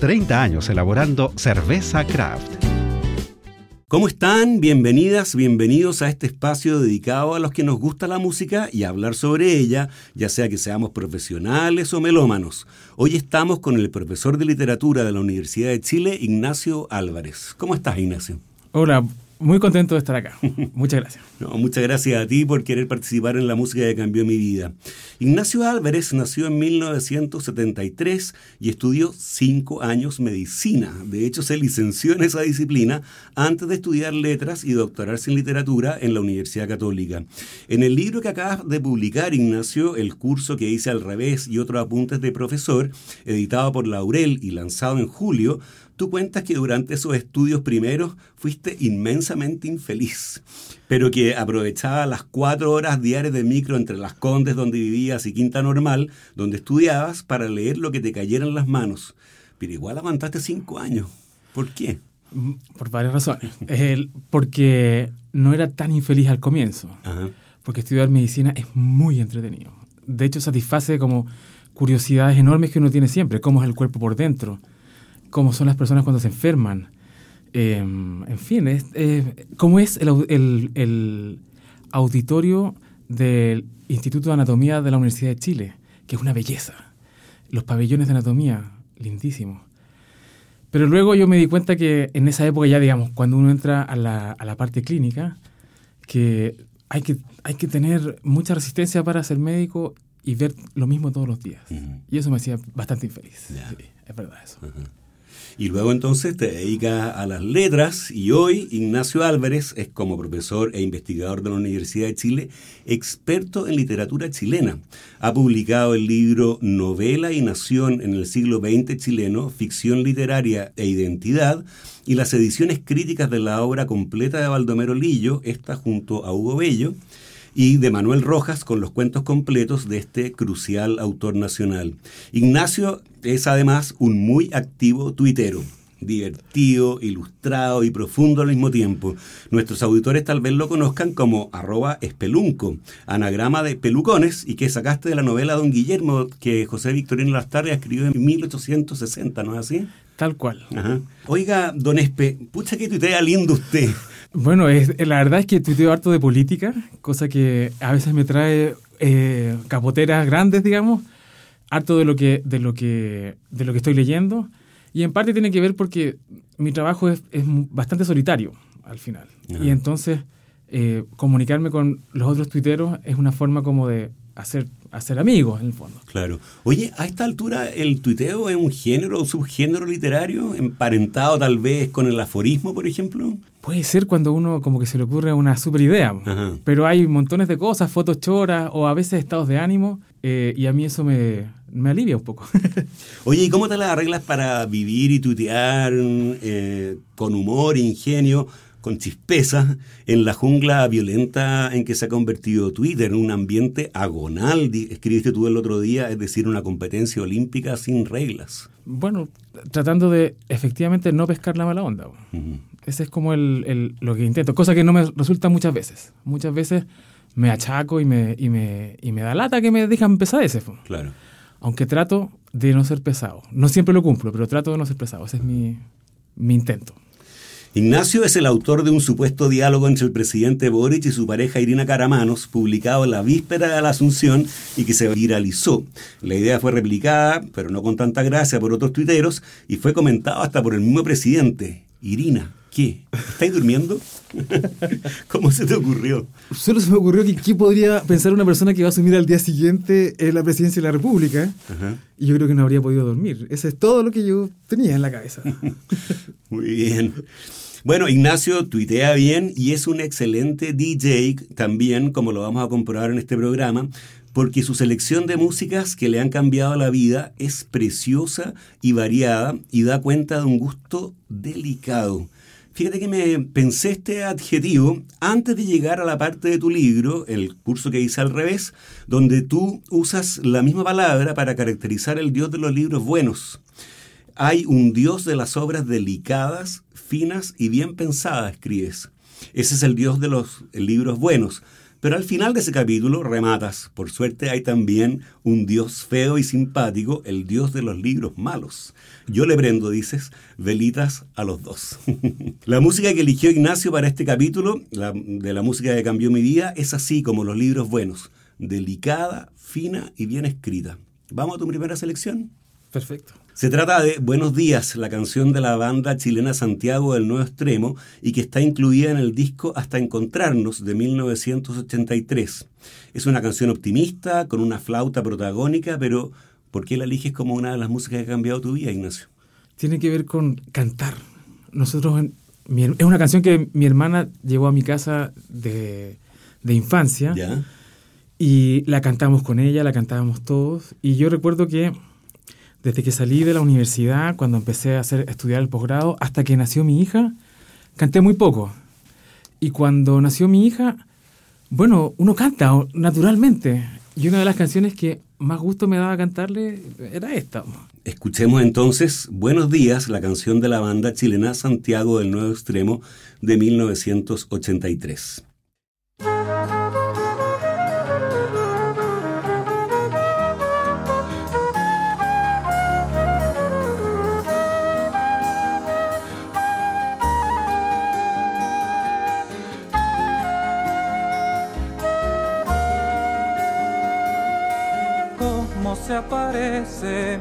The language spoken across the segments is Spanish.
30 años elaborando cerveza craft. ¿Cómo están? Bienvenidas, bienvenidos a este espacio dedicado a los que nos gusta la música y hablar sobre ella, ya sea que seamos profesionales o melómanos. Hoy estamos con el profesor de literatura de la Universidad de Chile, Ignacio Álvarez. ¿Cómo estás, Ignacio? Hola, muy contento de estar acá. Muchas gracias. muchas gracias a ti por querer participar en la música que cambió mi vida. Ignacio Álvarez nació en 1973 y estudió cinco años medicina. De hecho, se licenció en esa disciplina antes de estudiar letras y doctorarse en literatura en la Universidad Católica. En el libro que acabas de publicar, Ignacio, el curso que hice al revés y otros apuntes de profesor, editado por Laurel y lanzado en julio, Tú cuentas que durante esos estudios primeros fuiste inmensamente infeliz, pero que aprovechaba las cuatro horas diarias de micro entre las Condes donde vivías y Quinta Normal, donde estudiabas, para leer lo que te cayera en las manos. Pero igual aguantaste cinco años. ¿Por qué? Mm, por varias razones. porque no era tan infeliz al comienzo. Porque estudiar medicina es muy entretenido. De hecho, satisface como curiosidades enormes que uno tiene siempre. Cómo es el cuerpo por dentro cómo son las personas cuando se enferman. Em, en fin, es, cómo es el, auditorio del Instituto de Anatomía de la Universidad de Chile, que es una belleza. Los pabellones de anatomía, lindísimos. Pero luego yo me di cuenta que en esa época ya, digamos, cuando uno entra a la, a la parte clínica, que hay, que hay que tener mucha resistencia para ser médico y ver lo mismo todos los días. Y eso me hacía bastante infeliz. es verdad eso. Y luego entonces te dedicas a las letras y hoy Ignacio Álvarez es como profesor e investigador de la Universidad de Chile, experto en literatura chilena. Ha publicado el libro Novela y Nación en el siglo XX chileno, Ficción literaria e identidad, y las ediciones críticas de la obra completa de Baldomero Lillo, esta junto a Hugo Bello y de Manuel Rojas con los cuentos completos de este crucial autor nacional. Ignacio es además un muy activo tuitero divertido, ilustrado y profundo al mismo tiempo. Nuestros auditores tal vez lo conozcan como arroba espelunco, anagrama de pelucones y que sacaste de la novela Don Guillermo que José Victorino Lastarria escribió en 1860, ¿no es así? Tal cual. Oiga, don Espe, pucha que tuitea lindo usted. Bueno, es, la verdad es que tuiteo harto de política, cosa que a veces me trae eh, capoteras grandes, digamos, harto de lo que, de lo que, de lo que estoy leyendo. Y en parte tiene que ver porque mi trabajo es, bastante solitario al final. Y entonces eh, comunicarme con los otros tuiteros es una forma como de hacer, hacer amigos, en el fondo. Claro. Oye, a esta altura, ¿el tuiteo es un género o subgénero literario, emparentado tal vez con el aforismo, por ejemplo? Puede ser cuando uno como que se le ocurre una super idea, pero hay montones de cosas, fotos choras o a veces estados de ánimo, eh, y a mí eso me, me alivia un poco. Oye, ¿y cómo te las arreglas para vivir y tuitear eh, con humor, ingenio? con chispeza en la jungla violenta en que se ha convertido Twitter, en un ambiente agonal, escribiste tú el otro día, es decir, una competencia olímpica sin reglas. Bueno, tratando de efectivamente no pescar la mala onda. Ese es como el, lo que intento, cosa que no me resulta muchas veces. Muchas veces me achaco y me, y me, y me da lata que me dejan pesadeces. Claro. Aunque trato de no ser pesado. No siempre lo cumplo, pero trato de no ser pesado. Ese es mi, mi intento. Ignacio es el autor de un supuesto diálogo entre el presidente Boric y su pareja Irina Caramanos, publicado en la víspera de la Asunción y que se viralizó. La idea fue replicada, pero no con tanta gracia, por otros tuiteros y fue comentado hasta por el mismo presidente. Irina, ¿qué? ¿Estáis durmiendo? ¿Cómo se te ocurrió? Solo se me ocurrió que qué podría pensar una persona que va a asumir al día siguiente en la presidencia de la República. Y yo creo que no habría podido dormir. Ese es todo lo que yo tenía en la cabeza. Muy bien. Bueno, Ignacio tuitea bien y es un excelente DJ también, como lo vamos a comprobar en este programa, porque su selección de músicas que le han cambiado la vida es preciosa y variada y da cuenta de un gusto delicado. Fíjate que me pensé este adjetivo antes de llegar a la parte de tu libro, el curso que hice al revés, donde tú usas la misma palabra para caracterizar el Dios de los libros buenos. Hay un Dios de las obras delicadas, finas y bien pensadas, escribes. Ese es el Dios de los libros buenos. Pero al final de ese capítulo rematas, por suerte hay también un Dios feo y simpático, el Dios de los libros malos. Yo le prendo, dices, velitas a los dos. la música que eligió Ignacio para este capítulo, de la música que cambió mi vida, es así como los libros buenos, delicada, fina y bien escrita. ¿Vamos a tu primera selección? Perfecto. Se trata de Buenos días, la canción de la banda chilena Santiago del Nuevo Extremo y que está incluida en el disco Hasta Encontrarnos de 1983. Es una canción optimista, con una flauta protagónica, pero ¿por qué la eliges como una de las músicas que ha cambiado tu vida, Ignacio? Tiene que ver con cantar. Nosotros, es una canción que mi hermana llevó a mi casa de, de infancia. ¿Ya? Y la cantamos con ella, la cantábamos todos. Y yo recuerdo que desde que salí de la universidad, cuando empecé a, hacer, estudiar el posgrado, hasta que nació mi hija, canté muy poco. Y cuando nació mi hija, bueno, uno canta naturalmente. Y una de las canciones que más gusto me daba cantarle era esta. Escuchemos entonces Buenos días, la canción de la banda chilena Santiago del Nuevo Extremo de 1983.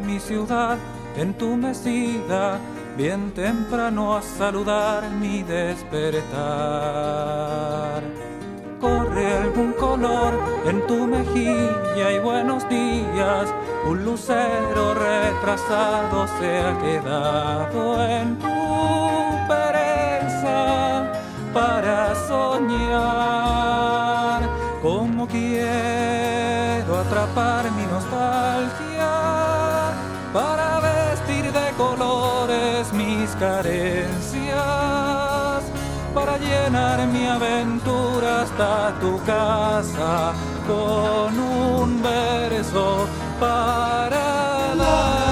Mi ciudad en tu mesida, bien temprano a saludar mi despertar. Corre algún color en tu mejilla y buenos días, un lucero retrasado se ha quedado en tu pereza para soñar atrapar mi para vestir de colores mis carencias, para llenar mi aventura hasta tu casa con un verso para dar.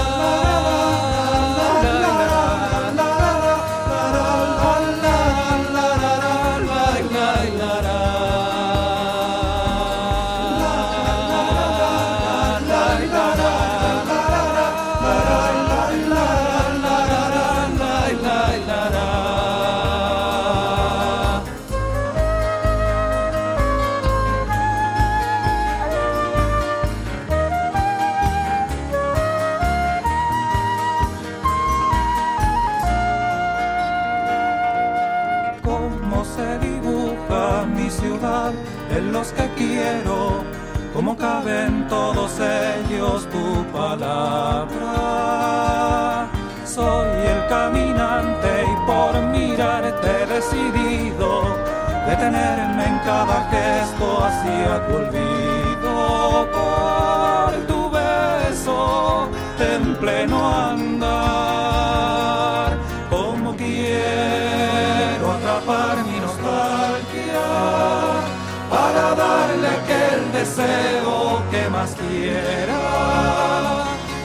Caben todos ellos tu palabra. Soy el caminante y por mirarte decidido detenerme en cada gesto hacia tu olvido. Por tu beso en pleno andar, como quiero atrapar mi nostalgia para darle aquel deseo más quiera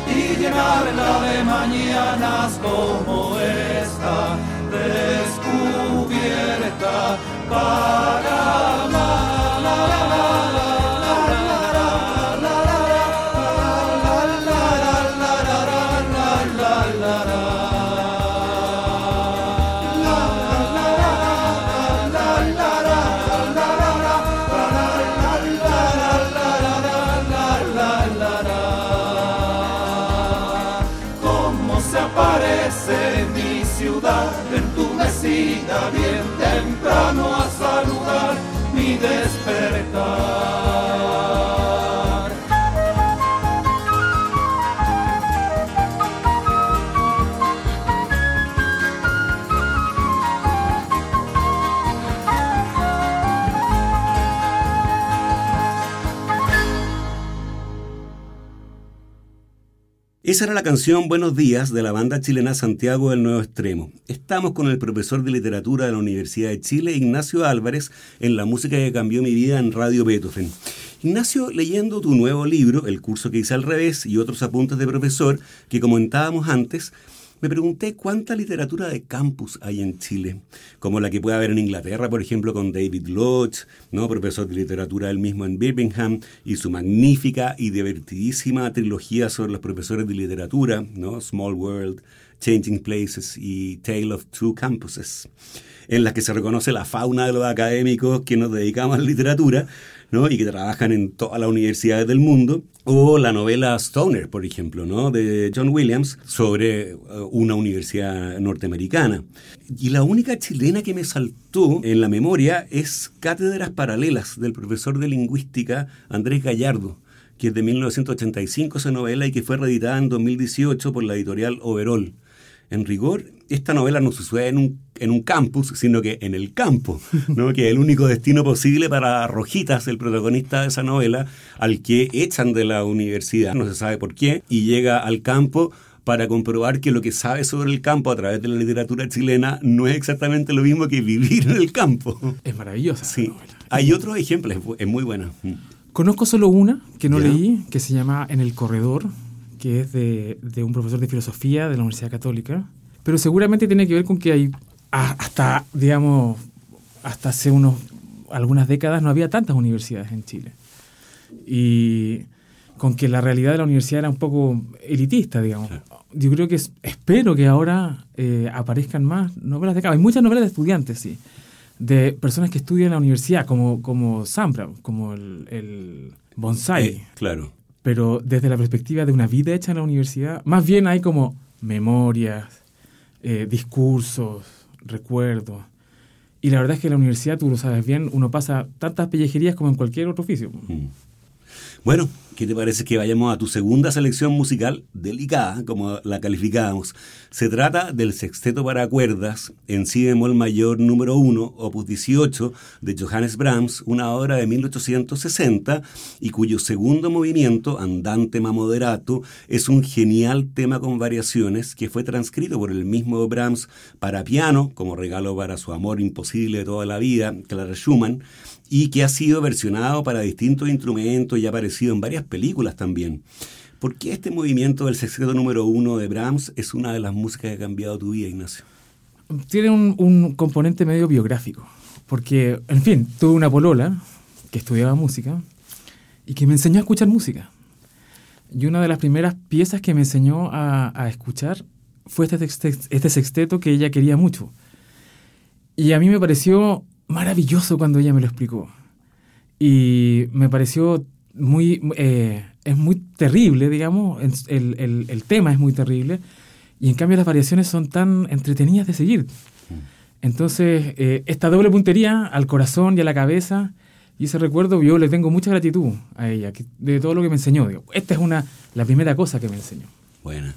y llenarla de mañanas como Esa era la canción Buenos días de la banda chilena Santiago del Nuevo Extremo. Estamos con el profesor de literatura de la Universidad de Chile, Ignacio Álvarez, en la música que cambió mi vida en Radio Beethoven. Ignacio, leyendo tu nuevo libro, El curso que hice al revés y otros apuntes de profesor que comentábamos antes, me pregunté cuánta literatura de campus hay en Chile, como la que puede haber en Inglaterra, por ejemplo, con David Lodge, ¿no? profesor de literatura él mismo en Birmingham, y su magnífica y divertidísima trilogía sobre los profesores de literatura, ¿no? Small World, Changing Places y Tale of Two Campuses, en las que se reconoce la fauna de los académicos que nos dedicamos a la literatura, ¿no? y que trabajan en todas las universidades del mundo, o la novela Stoner, por ejemplo, ¿no? de John Williams, sobre uh, una universidad norteamericana. Y la única chilena que me saltó en la memoria es Cátedras Paralelas del profesor de lingüística Andrés Gallardo que es de 1985 esa novela y que fue reeditada en 2018 por la editorial Overall. En rigor, esta novela no sucede en un, en un campus, sino que en el campo, ¿no? que es el único destino posible para Rojitas, el protagonista de esa novela, al que echan de la universidad, no se sabe por qué, y llega al campo para comprobar que lo que sabe sobre el campo a través de la literatura chilena no es exactamente lo mismo que vivir en el campo. Es maravillosa. Sí. Hay otros ejemplos, es muy buena. Conozco solo una que no leí, que se llama En el Corredor, que es de, de, un profesor de filosofía de la Universidad Católica, pero seguramente tiene que ver con que hay hasta, digamos, hasta hace unos, algunas décadas no había tantas universidades en Chile. Y con que la realidad de la universidad era un poco elitista, digamos. Yo creo que espero que ahora eh, aparezcan más novelas de Hay muchas novelas de estudiantes, sí. De personas que estudian en la universidad, como, como Sampra, como el, el Bonsai. Eh, claro pero desde la perspectiva de una vida hecha en la universidad, más bien hay como memorias, eh, discursos, recuerdos. Y la verdad es que en la universidad, tú lo sabes bien, uno pasa tantas pellejerías como en cualquier otro oficio. Mm. Bueno, ¿qué te parece que vayamos a tu segunda selección musical delicada, como la calificábamos? Se trata del Sexteto para Cuerdas en Si bemol mayor número 1, opus 18, de Johannes Brahms, una obra de 1860 y cuyo segundo movimiento, Andante ma moderato, es un genial tema con variaciones que fue transcrito por el mismo Brahms para piano, como regalo para su amor imposible de toda la vida, Clara Schumann, y que ha sido versionado para distintos instrumentos y ha aparecido en varias películas también. ¿Por qué este movimiento del sexteto número uno de Brahms es una de las músicas que ha cambiado tu vida, Ignacio? Tiene un, componente medio biográfico, porque, en fin, tuve una polola que estudiaba música y que me enseñó a escuchar música. Y una de las primeras piezas que me enseñó a, escuchar fue este, este sexteto que ella quería mucho. Y a mí me pareció maravilloso cuando ella me lo explicó. Y me pareció muy, eh, es muy terrible, digamos, el, el, el, tema es muy terrible, y en cambio las variaciones son tan entretenidas de seguir. Entonces, eh, esta doble puntería al corazón y a la cabeza, y ese recuerdo yo le tengo mucha gratitud a ella, de todo lo que me enseñó. Digo, esta es una, la primera cosa que me enseñó. Bueno.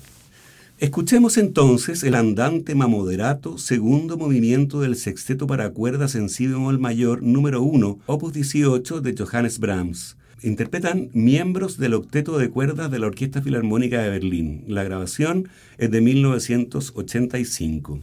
Escuchemos entonces el andante mamoderato, segundo movimiento del sexteto para cuerdas en si bemol mayor número 1, opus 18 de Johannes Brahms. Interpretan miembros del octeto de cuerdas de la Orquesta Filarmónica de Berlín. La grabación es de 1985.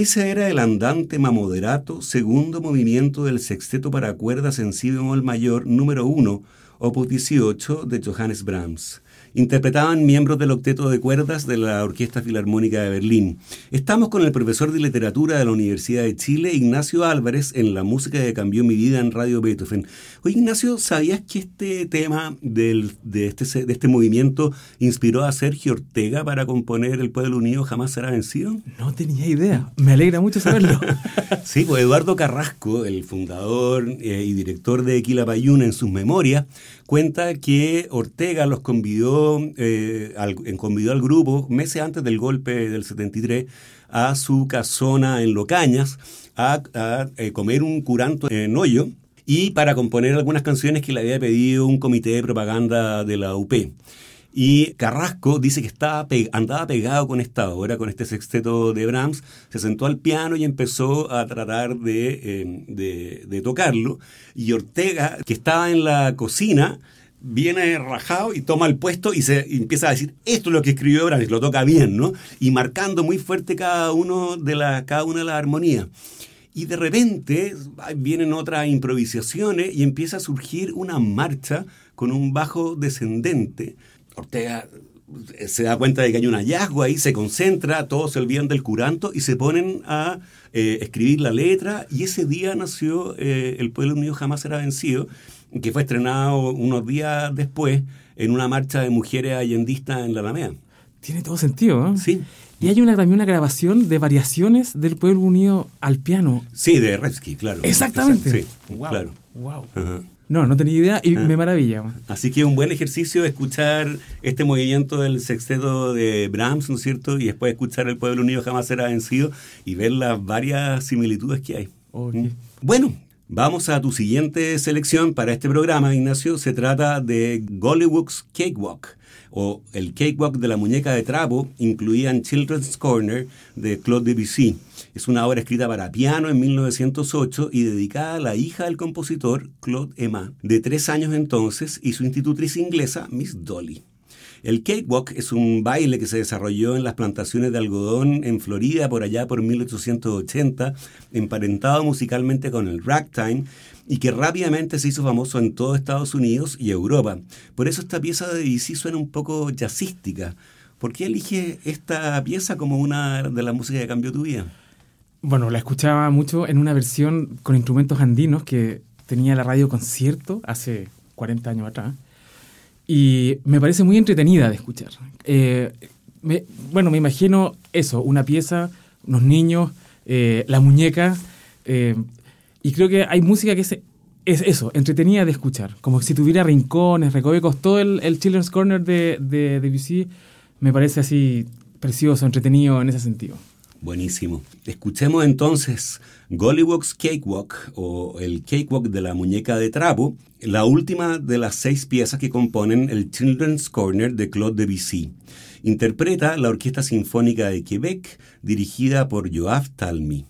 Ese era el andante mamoderato, segundo movimiento del sexteto para cuerdas en si bemol mayor número 1, opus 18 de Johannes Brahms interpretaban miembros del octeto de cuerdas de la Orquesta Filarmónica de Berlín. Estamos con el profesor de literatura de la Universidad de Chile, Ignacio Álvarez, en la música que cambió mi vida en Radio Beethoven. Oye, Ignacio, ¿sabías que este tema del, de, este, de este movimiento inspiró a Sergio Ortega para componer El Pueblo Unido Jamás Será Vencido? No tenía idea. Me alegra mucho saberlo. sí, pues Eduardo Carrasco, el fundador eh, y director de Quilapayún, en sus memorias, cuenta que Ortega los convidó, eh, al, grupo meses antes del golpe del 73 a su casona en Locañas a, eh, comer un curanto en hoyo y para componer algunas canciones que le había pedido un comité de propaganda de la UP. Y Carrasco dice que estaba andaba pegado con esta obra, con este sexteto de Brahms, se sentó al piano y empezó a tratar de, de, tocarlo. Y Ortega, que estaba en la cocina, viene rajado y toma el puesto y se empieza a decir, esto es lo que escribió Brahms, lo toca bien, ¿no? Y marcando muy fuerte cada, uno de la, cada una de las armonías. Y de repente vienen otras improvisaciones y empieza a surgir una marcha con un bajo descendente Ortega eh, se da cuenta de que hay un hallazgo ahí, se concentra, todos se olvidan del curanto y se ponen a eh, escribir la letra y ese día nació eh, El pueblo unido jamás será vencido, que fue estrenado unos días después en una marcha de mujeres allendistas en la Alameda. Tiene todo sentido, ¿no? Sí. Y hay una, también una grabación de variaciones del pueblo unido al piano. Sí, de Revsky, claro. Exactamente. Sí, claro. Wow. No, no tenía idea y ah. me maravilla. Así que un buen ejercicio escuchar este movimiento del sexteto de Brahms, ¿no es cierto? Y después escuchar El Pueblo Unido Jamás Será Vencido y ver las varias similitudes que hay. ¿Mm? Bueno, Vamos a tu siguiente selección para este programa, Ignacio. Se trata de Gollywood's Cakewalk, o el Cakewalk de la muñeca de trapo, incluida en Children's Corner de Claude Debussy. Es una obra escrita para piano en 1908 y dedicada a la hija del compositor Claude Emma, de tres años entonces, y su institutriz inglesa, Miss Dolly. El cakewalk es un baile que se desarrolló en las plantaciones de algodón en Florida por allá por 1880, emparentado musicalmente con el ragtime y que rápidamente se hizo famoso en todo Estados Unidos y Europa. Por eso esta pieza de DC suena un poco jazzística. ¿Por qué elige esta pieza como una de las músicas que cambió tu vida? Bueno, la escuchaba mucho en una versión con instrumentos andinos que tenía la radio concierto hace 40 años atrás. Y me parece muy entretenida de escuchar. Eh, bueno, me imagino eso, una pieza, unos niños, eh, la muñeca. Eh, y creo que hay música que es, es, eso, entretenida de escuchar. Como si tuviera rincones, recovecos. Todo el, el Children's Corner de, de, me parece así precioso, entretenido en ese sentido. Buenísimo. Escuchemos entonces Gollywog's Cakewalk o el Cakewalk de la muñeca de trapo, la última de las seis piezas que componen el Children's Corner de Claude Debussy. Interpreta la Orquesta Sinfónica de Quebec dirigida por Joab Talmy.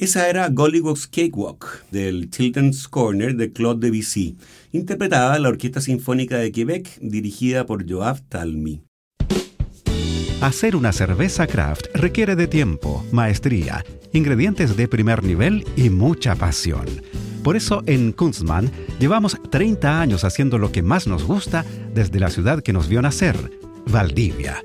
Esa era Gollywog's Cakewalk del Children's Corner de Claude Debussy, interpretada en la Orquesta Sinfónica de Quebec dirigida por Joab Talmy. Hacer una cerveza craft requiere de tiempo, maestría, ingredientes de primer nivel y mucha pasión. Por eso en Kunstmann llevamos 30 años haciendo lo que más nos gusta desde la ciudad que nos vio nacer, Valdivia.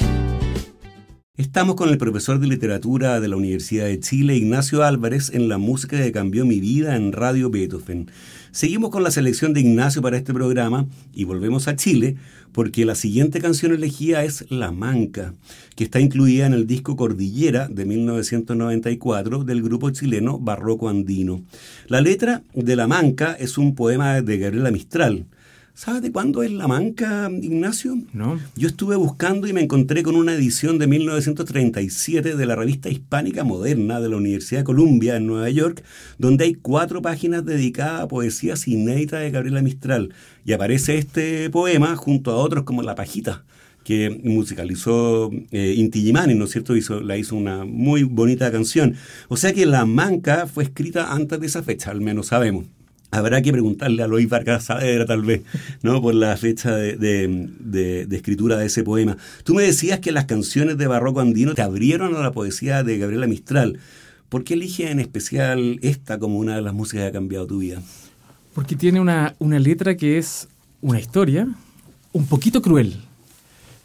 Estamos con el profesor de literatura de la Universidad de Chile, Ignacio Álvarez, en la música que cambió mi vida en Radio Beethoven. Seguimos con la selección de Ignacio para este programa y volvemos a Chile porque la siguiente canción elegida es La Manca, que está incluida en el disco Cordillera de 1994 del grupo chileno Barroco Andino. La letra de La Manca es un poema de Gabriela Mistral ¿Sabes de cuándo es La Manca, Ignacio? No. Yo estuve buscando y me encontré con una edición de 1937 de la revista hispánica moderna de la Universidad de Columbia en Nueva York, donde hay cuatro páginas dedicadas a poesías inéditas de Gabriela Mistral. Y aparece este poema junto a otros como La Pajita que musicalizó eh, Inti Gimani, ¿no es cierto? Hizo, la hizo una muy bonita canción. O sea que La Manca fue escrita antes de esa fecha, al menos sabemos. Habrá que preguntarle a Lois Vargas Saavedra, tal vez, ¿no? Por la fecha de, de, escritura de ese poema. Tú me decías que las canciones de Barroco Andino te abrieron a la poesía de Gabriela Mistral. ¿Por qué eliges en especial esta como una de las músicas que ha cambiado tu vida? Porque tiene una, una letra que es una historia un poquito cruel,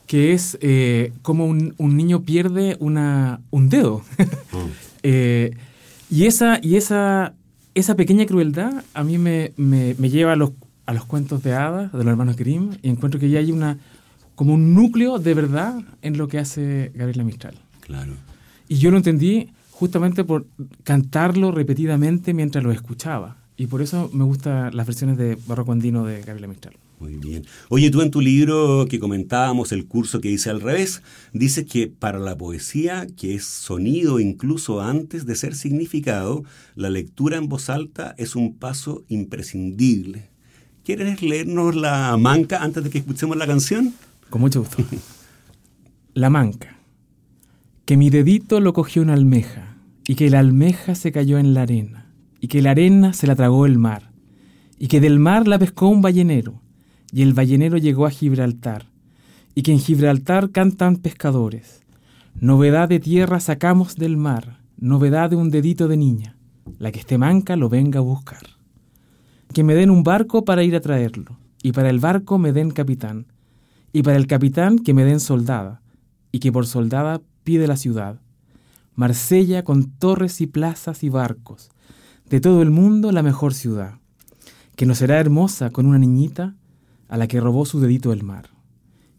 que es eh, como un, un, niño pierde una, un dedo. Mm. eh, y esa, y esa esa pequeña crueldad a mí me, lleva a los, a los cuentos de hadas de los hermanos Grimm y encuentro que ya hay una como un núcleo de verdad en lo que hace Gabriela Mistral. Claro. Y yo lo entendí justamente por cantarlo repetidamente mientras lo escuchaba. Y por eso me gustan las versiones de Barroco Andino de Gabriela Mistral. Muy bien. Oye, tú en tu libro que comentábamos, el curso que dice al revés, dices que para la poesía, que es sonido incluso antes de ser significado, la lectura en voz alta es un paso imprescindible. ¿Quieres leernos la manca antes de que escuchemos la canción? Con mucho gusto. la manca. Que mi dedito lo cogió una almeja, y que la almeja se cayó en la arena, y que la arena se la tragó el mar, y que del mar la pescó un ballenero, y el ballenero llegó a Gibraltar, y que en Gibraltar cantan pescadores. Novedad de tierra sacamos del mar, novedad de un dedito de niña, la que esté manca lo venga a buscar. Que me den un barco para ir a traerlo, y para el barco me den capitán, y para el capitán que me den soldada, y que por soldada pide la ciudad. Marsella con torres y plazas y barcos, de todo el mundo la mejor ciudad, que no será hermosa con una niñita, a la que robó su dedito el mar.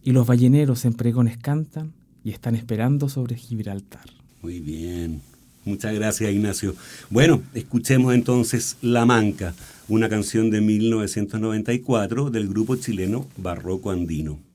Y los balleneros en pregones cantan y están esperando sobre Gibraltar. Muy bien. Muchas gracias, Ignacio. Bueno, escuchemos entonces La Manca, una canción de 1994 del grupo chileno Barroco Andino.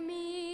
me.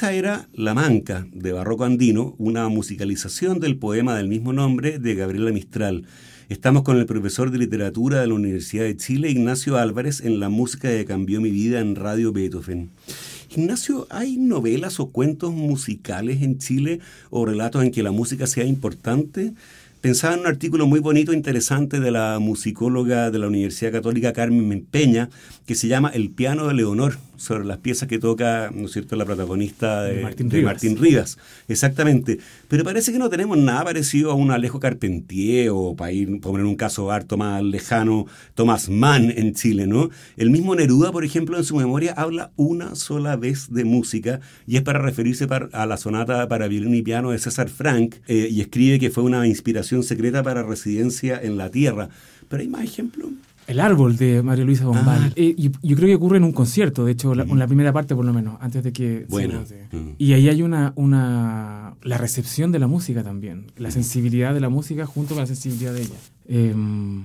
Esa era La Manca, de Barroco Andino, una musicalización del poema del mismo nombre de Gabriela Mistral. Estamos con el profesor de literatura de la Universidad de Chile, Ignacio Álvarez, en la música que cambió mi vida en Radio Beethoven. Ignacio, ¿hay novelas o cuentos musicales en Chile o relatos en que la música sea importante? Pensaba en un artículo muy bonito, e interesante de la musicóloga de la Universidad Católica Carmen Peña, que se llama El piano de Leonor, sobre las piezas que toca, ¿no es cierto?, la protagonista de, Martín, Rivas. Exactamente. Pero parece que no tenemos nada parecido a un Alejo Carpentier o, para ir poner un caso harto más lejano, Tomás Mann en Chile, ¿no? El mismo Neruda, por ejemplo, en su memoria habla una sola vez de música y es para referirse a la sonata para violín y piano de César Frank eh, y escribe que fue una inspiración secreta para residencia en la tierra. Pero hay más ejemplos. El árbol de María Luisa Bombal. Ah. Eh, yo, creo que ocurre en un concierto, de hecho, en la primera parte por lo menos, antes de que... Bueno. Y ahí hay una, una... la recepción de la música también, la sensibilidad de la música junto con la sensibilidad de ella. Em,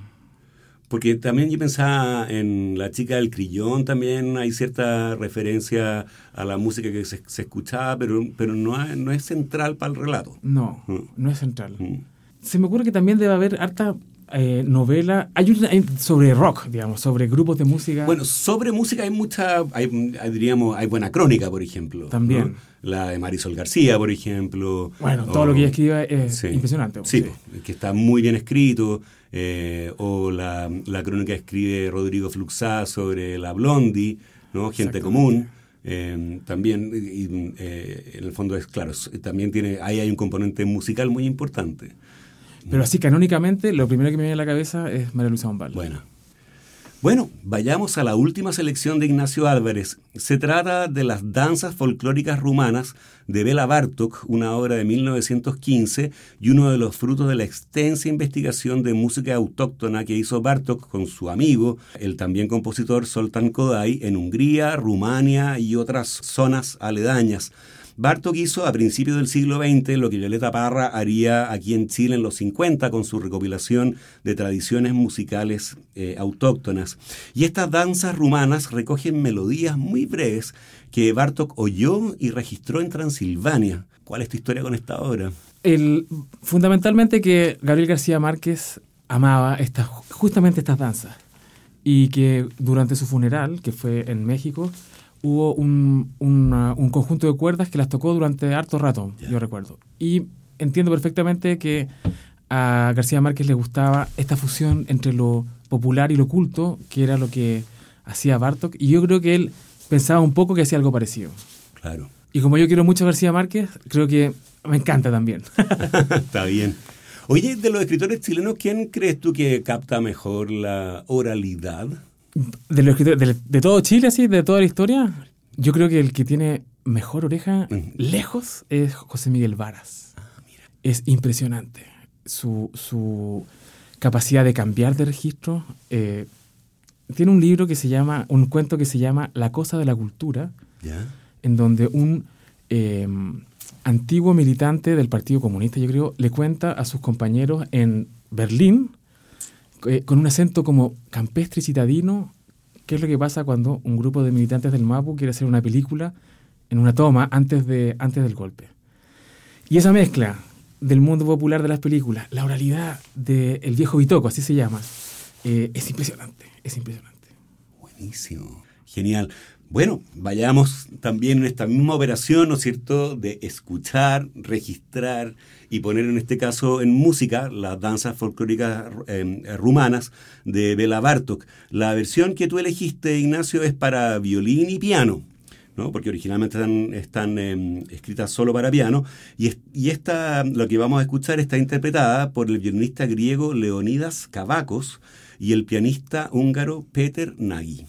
porque también yo pensaba en La chica del crillón, también hay cierta referencia a la música que se, escuchaba, pero, pero no, no es central para el relato. No, no es central. Se me ocurre que también debe haber harta eh, novela, hay una sobre rock, digamos, sobre grupos de música. Bueno, sobre música hay mucha, hay, diríamos, hay buena crónica, por ejemplo. También. La de Marisol García, por ejemplo. Bueno, todo lo que ella escribe es impresionante. Sí, que está muy bien escrito. Eh, o la, la, crónica que escribe Rodrigo Fluxá sobre la Blondie, ¿no? Gente común. Eh, también, en el fondo es claro, también tiene, ahí hay un componente musical muy importante. Pero así canónicamente, lo primero que me viene a la cabeza es María Luisa Bombal. Bueno. Bueno, vayamos a la última selección de Ignacio Álvarez. Se trata de las danzas folclóricas rumanas de Bela Bartok, una obra de 1915 y uno de los frutos de la extensa investigación de música autóctona que hizo Bartok con su amigo, el también compositor Soltan Kodai, en Hungría, Rumania y otras zonas aledañas. Bartok hizo a principios del siglo XX lo que Violeta Parra haría aquí en Chile en los 50 con su recopilación de tradiciones musicales eh, autóctonas. Y estas danzas rumanas recogen melodías muy breves que Bartok oyó y registró en Transilvania. ¿Cuál es tu historia con esta obra? El, fundamentalmente que Gabriel García Márquez amaba justamente estas danzas y que durante su funeral, que fue en México, hubo un, un, conjunto de cuerdas que las tocó durante harto rato, yo recuerdo. Y entiendo perfectamente que a García Márquez le gustaba esta fusión entre lo popular y lo culto, que era lo que hacía Bartok, y yo creo que él pensaba un poco que hacía algo parecido. Claro. Y como yo quiero mucho a García Márquez, creo que me encanta también. Está bien. Oye, de los escritores chilenos, ¿quién crees tú que capta mejor la oralidad? De, los de, todo Chile, así, de toda la historia, yo creo que el que tiene mejor oreja mm. lejos es José Miguel Varas. Ah, es impresionante su, su, capacidad de cambiar de registro. Eh, tiene un libro que se llama, un cuento que se llama La cosa de la cultura, en donde un eh, antiguo militante del Partido Comunista, yo creo, le cuenta a sus compañeros en Berlín eh, con un acento como campestre y citadino, qué es lo que pasa cuando un grupo de militantes del MAPU quiere hacer una película en una toma antes, de, antes del golpe. Y esa mezcla del mundo popular de las películas, la oralidad del viejo Bitoco, así se llama, eh, es impresionante, es impresionante. Buenísimo, genial. Bueno, vayamos también en esta misma operación, ¿no es cierto?, de escuchar, registrar y poner en este caso en música las danzas folclóricas em, rumanas de Bela Bartok. La versión que tú elegiste, Ignacio, es para violín y piano. ¿no? porque originalmente están, em, escritas solo para piano, y, y, esta, lo que vamos a escuchar está interpretada por el violinista griego Leonidas Kavakos y el pianista húngaro Peter Nagy.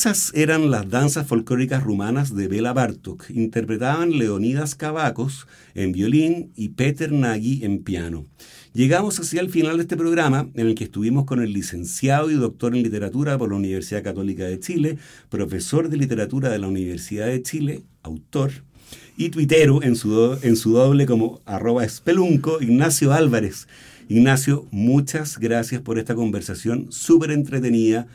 Esas eran las danzas folclóricas rumanas de Bela Bartok. Interpretaban Leonidas Cavacos en violín y Peter Nagy en piano. Llegamos hacia el final de este programa en el que estuvimos con el licenciado y doctor en literatura por la Universidad Católica de Chile, profesor de literatura de la Universidad de Chile, autor y tuitero en su, doble como arroba espelunco, Ignacio Álvarez. Ignacio, muchas gracias por esta conversación súper entretenida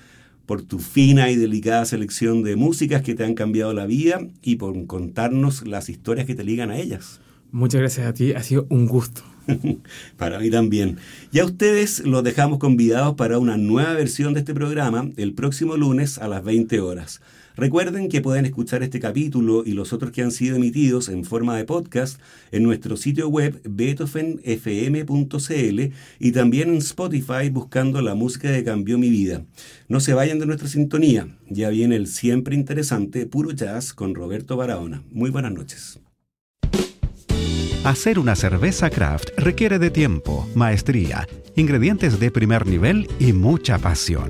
por tu fina y delicada selección de músicas que te han cambiado la vida y por contarnos las historias que te ligan a ellas. Muchas gracias a ti, ha sido un gusto. para mí también. Ya ustedes los dejamos convidados para una nueva versión de este programa el próximo lunes a las 20 horas. Recuerden que pueden escuchar este capítulo y los otros que han sido emitidos en forma de podcast en nuestro sitio web beethovenfm.cl y también en Spotify buscando la música que cambió mi vida. No se vayan de nuestra sintonía, ya viene el siempre interesante Puro Jazz con Roberto Barahona. Muy buenas noches. Hacer una cerveza craft requiere de tiempo, maestría, ingredientes de primer nivel y mucha pasión.